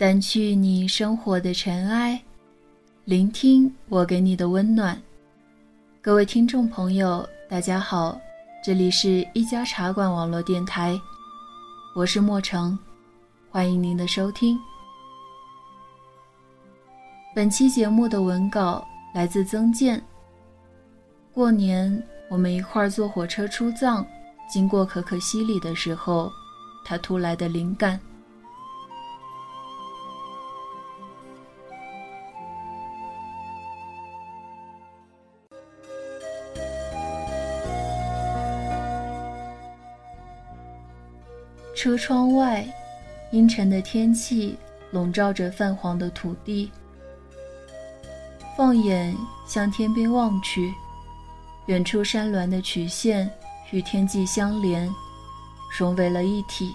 掸去你生活的尘埃，聆听我给你的温暖。各位听众朋友，大家好，这里是一家茶馆网络电台，我是莫成，欢迎您的收听。本期节目的文稿来自曾健。过年我们一块儿坐火车出藏，经过可可西里的时候，他突来的灵感。车窗外，阴沉的天气笼罩着泛黄的土地。放眼向天边望去，远处山峦的曲线与天际相连，融为了一体。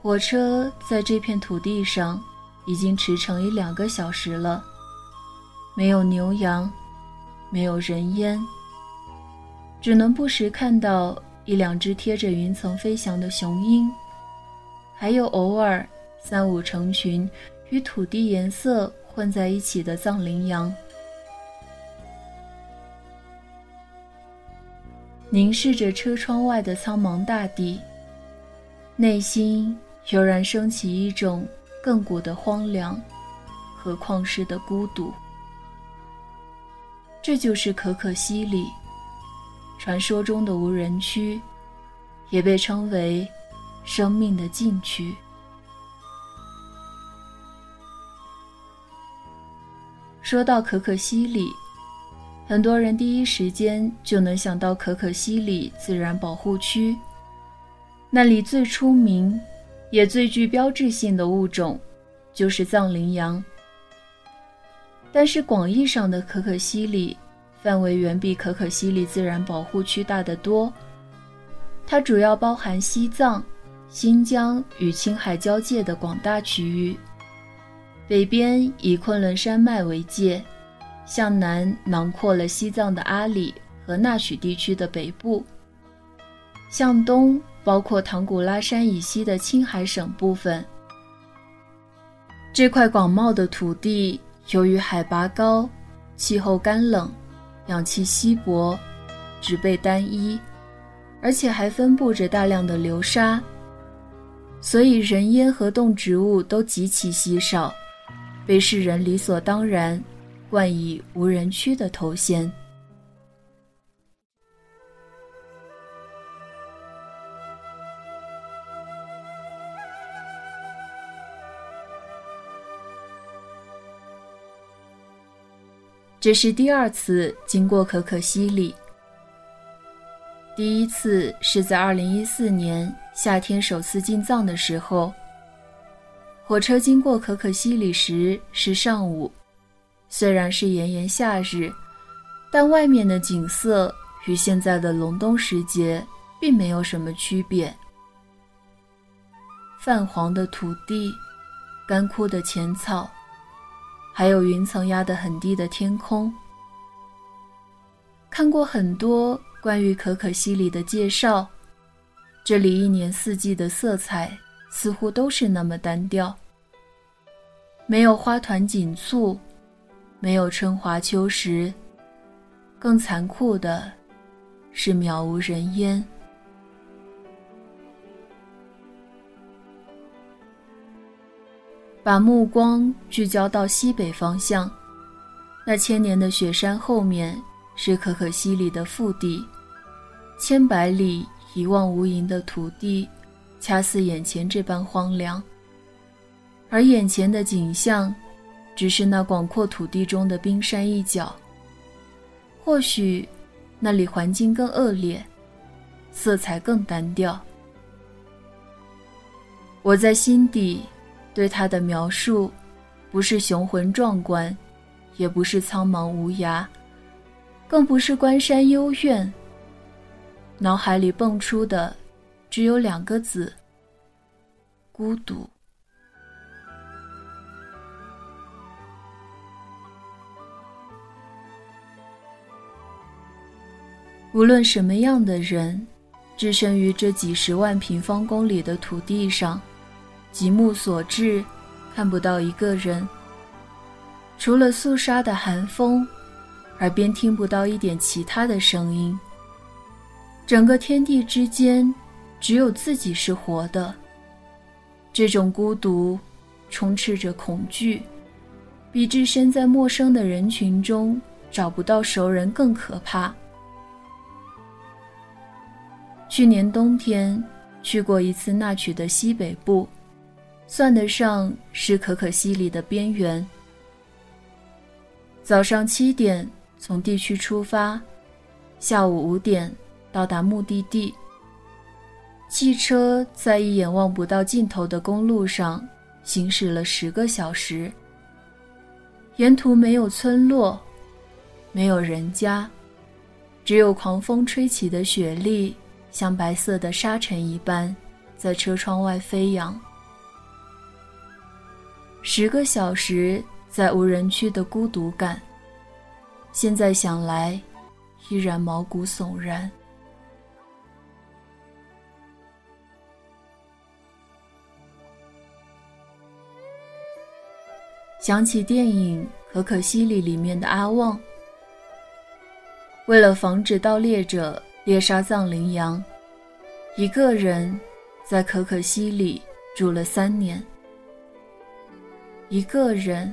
火车在这片土地上已经驰骋一两个小时了，没有牛羊，没有人烟，只能不时看到。一两只贴着云层飞翔的雄鹰，还有偶尔三五成群与土地颜色混在一起的藏羚羊。凝视着车窗外的苍茫大地，内心油然升起一种亘古的荒凉和旷世的孤独。这就是可可西里。传说中的无人区，也被称为生命的禁区。说到可可西里，很多人第一时间就能想到可可西里自然保护区。那里最出名，也最具标志性的物种，就是藏羚羊。但是广义上的可可西里。范围远比可可西里自然保护区大得多。它主要包含西藏、新疆与青海交界的广大区域，北边以昆仑山脉为界，向南囊括了西藏的阿里和纳曲地区的北部，向东包括唐古拉山以西的青海省部分。这块广袤的土地由于海拔高，气候干冷。氧气稀薄，植被单一，而且还分布着大量的流沙，所以人烟和动植物都极其稀少，被世人理所当然冠以无人区的头衔。这是第二次经过可可西里。第一次是在2014年夏天首次进藏的时候。火车经过可可西里时是上午，虽然是炎炎夏日，但外面的景色与现在的隆冬时节并没有什么区别。泛黄的土地，干枯的浅草。还有云层压得很低的天空。看过很多关于可可西里的介绍，这里一年四季的色彩似乎都是那么单调，没有花团锦簇，没有春华秋实，更残酷的是渺无人烟。把目光聚焦到西北方向，那千年的雪山后面是可可西里的腹地，千百里一望无垠的土地，恰似眼前这般荒凉。而眼前的景象，只是那广阔土地中的冰山一角。或许，那里环境更恶劣，色彩更单调。我在心底。对他的描述，不是雄浑壮观，也不是苍茫无涯，更不是关山幽怨。脑海里蹦出的，只有两个字：孤独。无论什么样的人，置身于这几十万平方公里的土地上。极目所至，看不到一个人。除了肃杀的寒风，耳边听不到一点其他的声音。整个天地之间，只有自己是活的。这种孤独，充斥着恐惧，比置身在陌生的人群中找不到熟人更可怕。去年冬天去过一次那曲的西北部，算得上是可可西里的边缘。早上七点从地区出发，下午五点到达目的地。汽车在一眼望不到尽头的公路上行驶了十个小时，沿途没有村落，没有人家，只有狂风吹起的雪粒。像白色的沙尘一般，在车窗外飞扬。十个小时在无人区的孤独感，现在想来，依然毛骨悚然。想起电影《可可西里》里面的阿旺，为了防止盗猎者。猎杀藏羚羊，一个人在可可西里住了三年。一个人，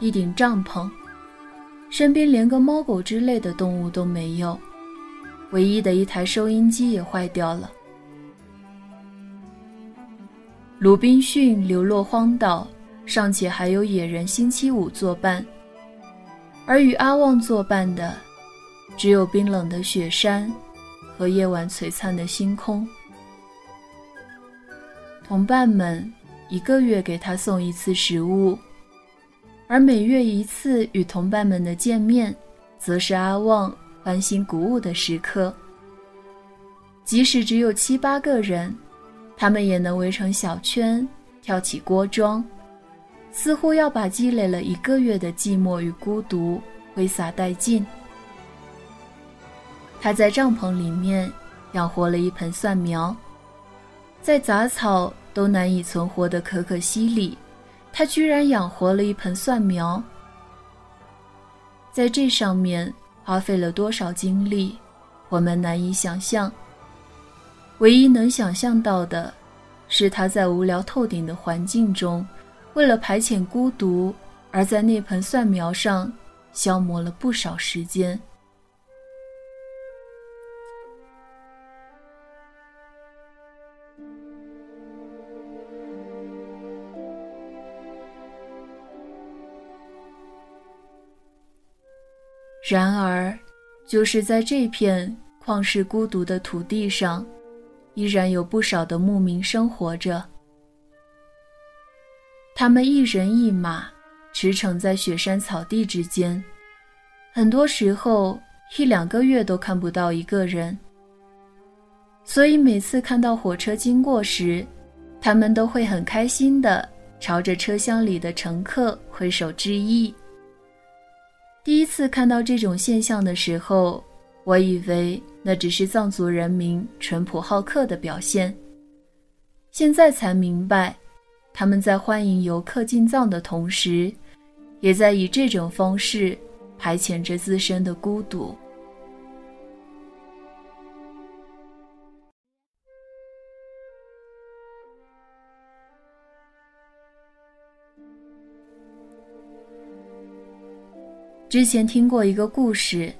一顶帐篷，身边连个猫狗之类的动物都没有，唯一的一台收音机也坏掉了。鲁滨逊流落荒岛，尚且还有野人星期五作伴，而与阿旺作伴的，只有冰冷的雪山。和夜晚璀璨的星空，同伴们一个月给他送一次食物，而每月一次与同伴们的见面，则是阿旺欢欣鼓舞的时刻。即使只有七八个人，他们也能围成小圈，跳起锅庄，似乎要把积累了一个月的寂寞与孤独挥洒殆尽。他在帐篷里面养活了一盆蒜苗，在杂草都难以存活的可可西里，他居然养活了一盆蒜苗。在这上面花费了多少精力，我们难以想象。唯一能想象到的，是他在无聊透顶的环境中，为了排遣孤独，而在那盆蒜苗上消磨了不少时间。然而，就是在这片旷世孤独的土地上，依然有不少的牧民生活着。他们一人一马，驰骋在雪山草地之间，很多时候一两个月都看不到一个人。所以每次看到火车经过时，他们都会很开心地朝着车厢里的乘客挥手致意。第一次看到这种现象的时候，我以为那只是藏族人民淳朴好客的表现。现在才明白，他们在欢迎游客进藏的同时，也在以这种方式排遣着自身的孤独。之前听过一个故事，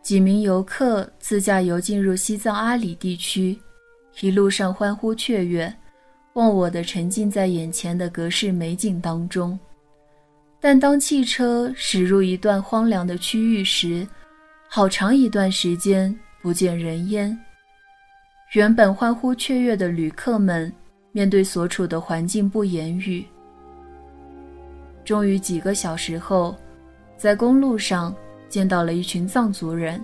几名游客自驾游进入西藏阿里地区，一路上欢呼雀跃，忘我的沉浸在眼前的隔世美景当中。但当汽车驶入一段荒凉的区域时，好长一段时间不见人烟。原本欢呼雀跃的旅客们，面对所处的环境不言语。终于几个小时后。在公路上见到了一群藏族人。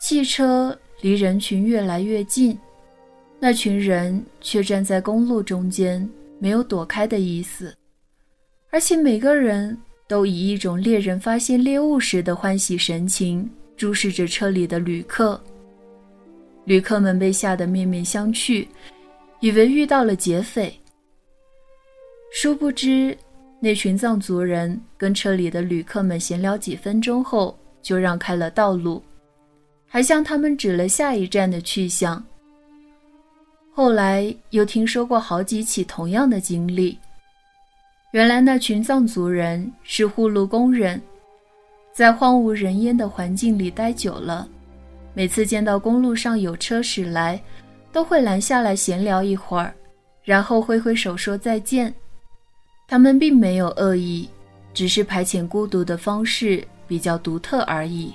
汽车离人群越来越近，那群人却站在公路中间，没有躲开的意思，而且每个人都以一种猎人发现猎物时的欢喜神情注视着车里的旅客。旅客们被吓得面面相觑，以为遇到了劫匪。殊不知，那群藏族人跟车里的旅客们闲聊几分钟后，就让开了道路，还向他们指了下一站的去向。后来又听说过好几起同样的经历。原来那群藏族人是护路工人，在荒无人烟的环境里待久了，每次见到公路上有车驶来，都会拦下来闲聊一会儿，然后挥挥手说再见。他们并没有恶意，只是排遣孤独的方式比较独特而已。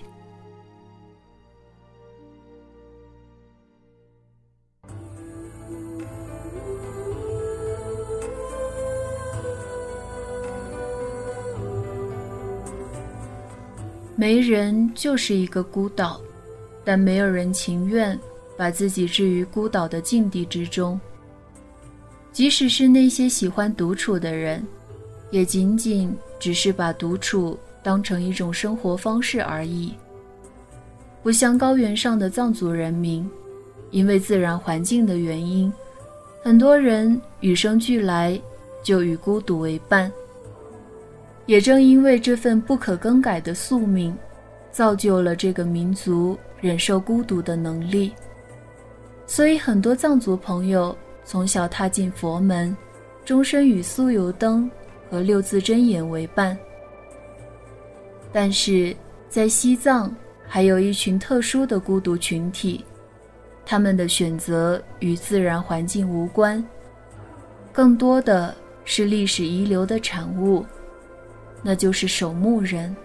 没人就是一个孤岛，但没有人情愿把自己置于孤岛的境地之中。即使是那些喜欢独处的人，也仅仅只是把独处当成一种生活方式而已。不像高原上的藏族人民，因为自然环境的原因，很多人与生俱来就与孤独为伴。也正因为这份不可更改的宿命，造就了这个民族忍受孤独的能力。所以，很多藏族朋友。从小踏进佛门，终身与酥油灯和六字真言为伴。但是在西藏，还有一群特殊的孤独群体，他们的选择与自然环境无关，更多的是历史遗留的产物，那就是守墓人。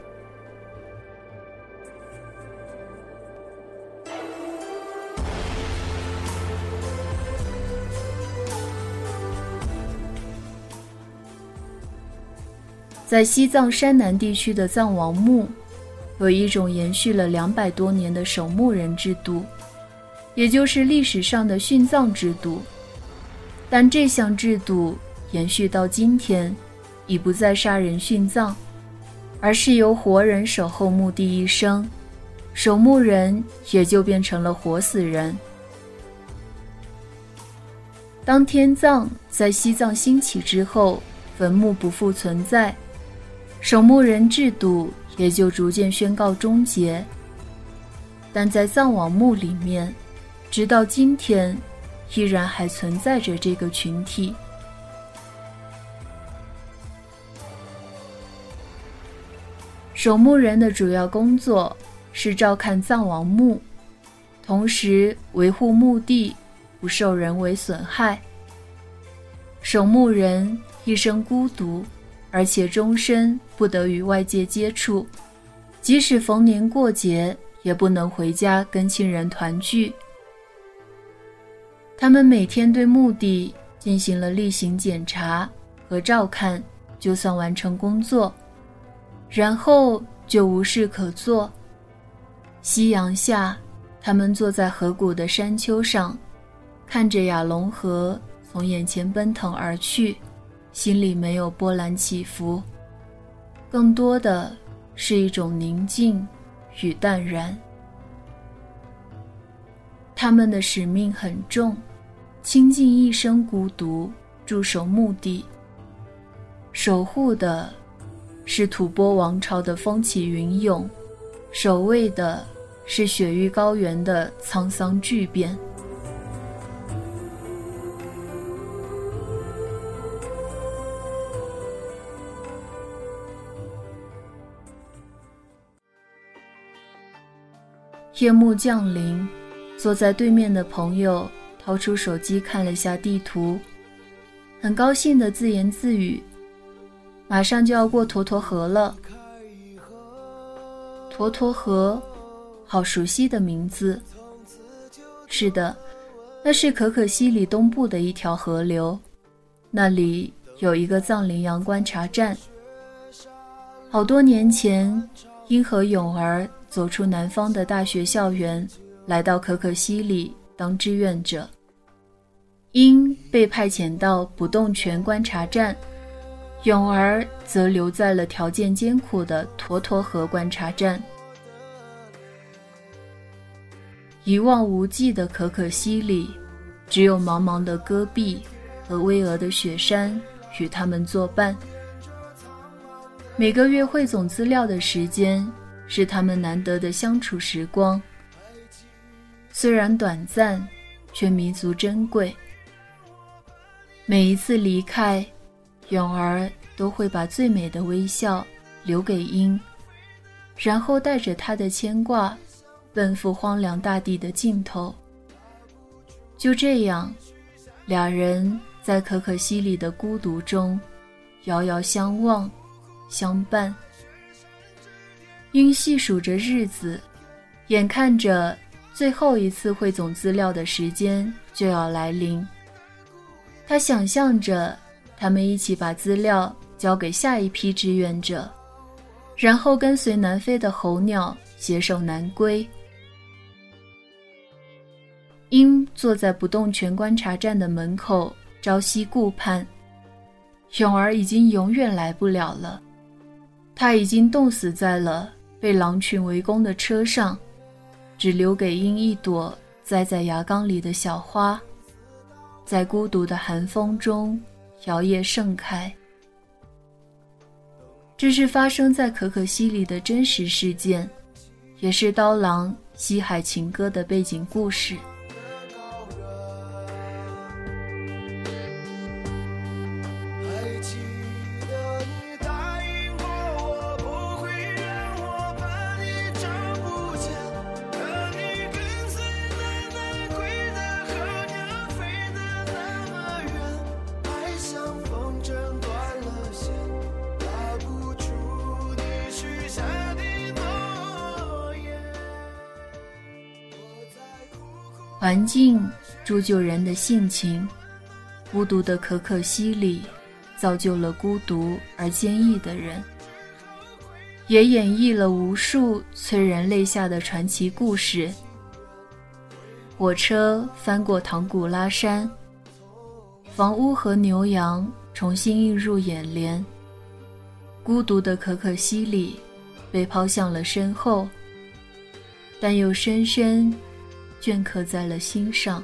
在西藏山南地区的藏王墓，有一种延续了两百多年的守墓人制度，也就是历史上的殉葬制度。但这项制度延续到今天，已不再杀人殉葬，而是由活人守候墓地一生，守墓人也就变成了活死人。当天葬在西藏兴起之后，坟墓不复存在。守墓人制度也就逐渐宣告终结，但在藏王墓里面，直到今天，依然还存在着这个群体。守墓人的主要工作是照看藏王墓，同时维护墓地不受人为损害。守墓人一生孤独。而且终身不得与外界接触，即使逢年过节也不能回家跟亲人团聚。他们每天对墓地进行了例行检查和照看，就算完成工作，然后就无事可做。夕阳下，他们坐在河谷的山丘上，看着雅龙河从眼前奔腾而去。心里没有波澜起伏，更多的是一种宁静与淡然。他们的使命很重，倾尽一生孤独驻守墓地，守护的是吐蕃王朝的风起云涌，守卫的是雪域高原的沧桑巨变。夜幕降临，坐在对面的朋友掏出手机看了下地图，很高兴的自言自语：“马上就要过沱沱河了。”沱沱河，好熟悉的名字。是的，那是可可西里东部的一条河流，那里有一个藏羚羊观察站。好多年前，因和勇儿。走出南方的大学校园，来到可可西里当志愿者。英被派遣到不动泉观察站，勇儿则留在了条件艰苦的沱沱河观察站。一望无际的可可西里，只有茫茫的戈壁和巍峨的雪山与他们作伴。每个月汇总资料的时间，是他们难得的相处时光。虽然短暂，却弥足珍贵。每一次离开，永儿都会把最美的微笑留给英，然后带着他的牵挂，奔赴荒凉大地的尽头。就这样，俩人在可可西里的孤独中，遥遥相望，相伴。英细数着日子，眼看着。最后一次汇总资料的时间就要来临。他想象着他们一起把资料交给下一批志愿者，然后跟随南飞的候鸟携手南归。鹰坐在不动泉观察站的门口，朝夕顾盼。勇儿已经永远来不了了，他已经冻死在了被狼群围攻的车上。只留给鹰一朵栽在牙缸里的小花，在孤独的寒风中摇曳盛开。这是发生在可可西里的真实事件，也是刀郎西海情歌的背景故事。环境铸就人的性情，孤独的可可西里，造就了孤独而坚毅的人，也演绎了无数催人泪下的传奇故事。火车翻过唐古拉山，房屋和牛羊重新映入眼帘，孤独的可可西里，被抛向了身后，但又深深。镌刻在了心上。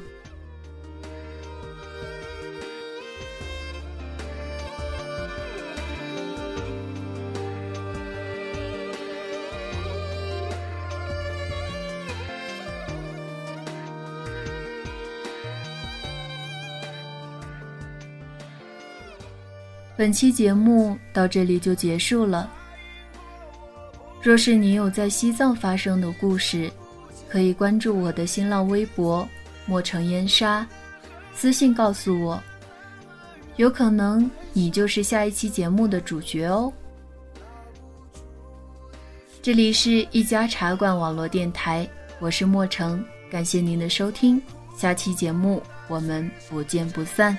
本期节目到这里就结束了。若是你有在西藏发生的故事，可以关注我的新浪微博“墨城烟沙”，私信告诉我，有可能你就是下一期节目的主角哦。这里是一家茶馆网络电台，我是墨城，感谢您的收听，下期节目我们不见不散。